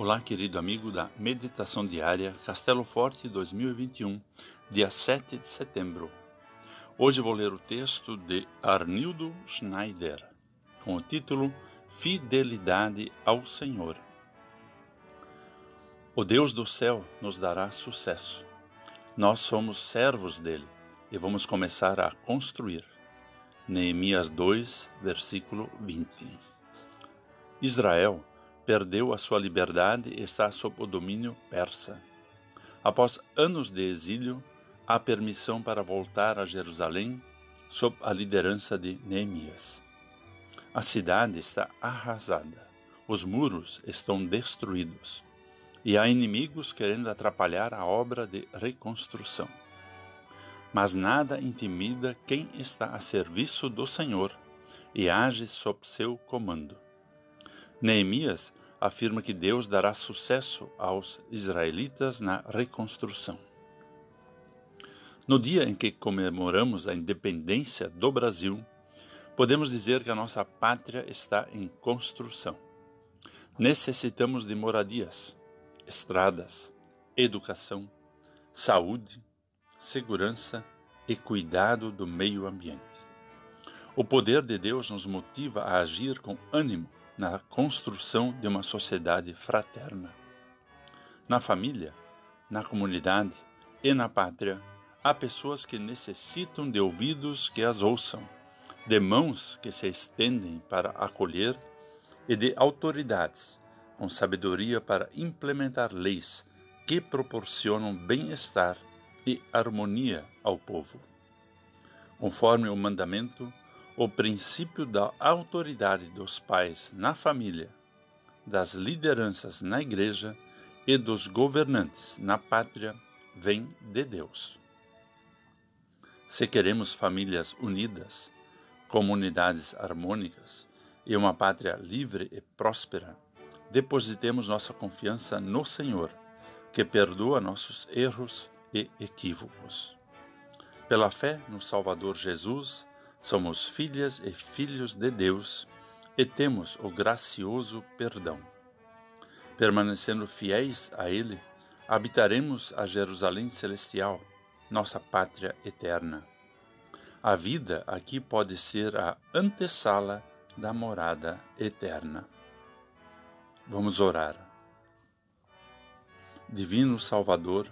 Olá, querido amigo da Meditação Diária Castelo Forte 2021, dia 7 de setembro. Hoje vou ler o texto de Arnildo Schneider, com o título Fidelidade ao Senhor. O Deus do céu nos dará sucesso. Nós somos servos dele e vamos começar a construir. Neemias 2, versículo 20. Israel perdeu a sua liberdade e está sob o domínio persa. Após anos de exílio, há permissão para voltar a Jerusalém sob a liderança de Neemias. A cidade está arrasada, os muros estão destruídos e há inimigos querendo atrapalhar a obra de reconstrução. Mas nada intimida quem está a serviço do Senhor e age sob seu comando. Neemias afirma que Deus dará sucesso aos israelitas na reconstrução. No dia em que comemoramos a independência do Brasil, podemos dizer que a nossa pátria está em construção. Necessitamos de moradias, estradas, educação, saúde, segurança e cuidado do meio ambiente. O poder de Deus nos motiva a agir com ânimo na construção de uma sociedade fraterna. Na família, na comunidade e na pátria, há pessoas que necessitam de ouvidos que as ouçam, de mãos que se estendem para acolher e de autoridades com sabedoria para implementar leis que proporcionam bem-estar e harmonia ao povo. Conforme o mandamento o princípio da autoridade dos pais na família, das lideranças na igreja e dos governantes na pátria vem de Deus. Se queremos famílias unidas, comunidades harmônicas e uma pátria livre e próspera, depositemos nossa confiança no Senhor, que perdoa nossos erros e equívocos. Pela fé no Salvador Jesus, Somos filhas e filhos de Deus e temos o gracioso perdão. Permanecendo fiéis a Ele, habitaremos a Jerusalém celestial, nossa pátria eterna. A vida aqui pode ser a antessala da morada eterna. Vamos orar. Divino Salvador,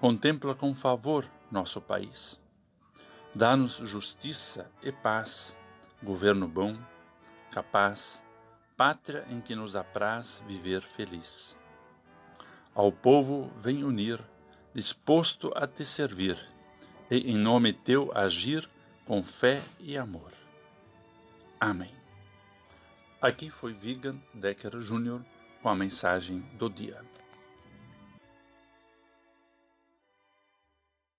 contempla com favor nosso país Dá-nos justiça e paz, governo bom, capaz, pátria em que nos apraz viver feliz. Ao povo vem unir, disposto a te servir, e em nome teu agir com fé e amor. Amém. Aqui foi Vigan Decker Jr. com a mensagem do dia.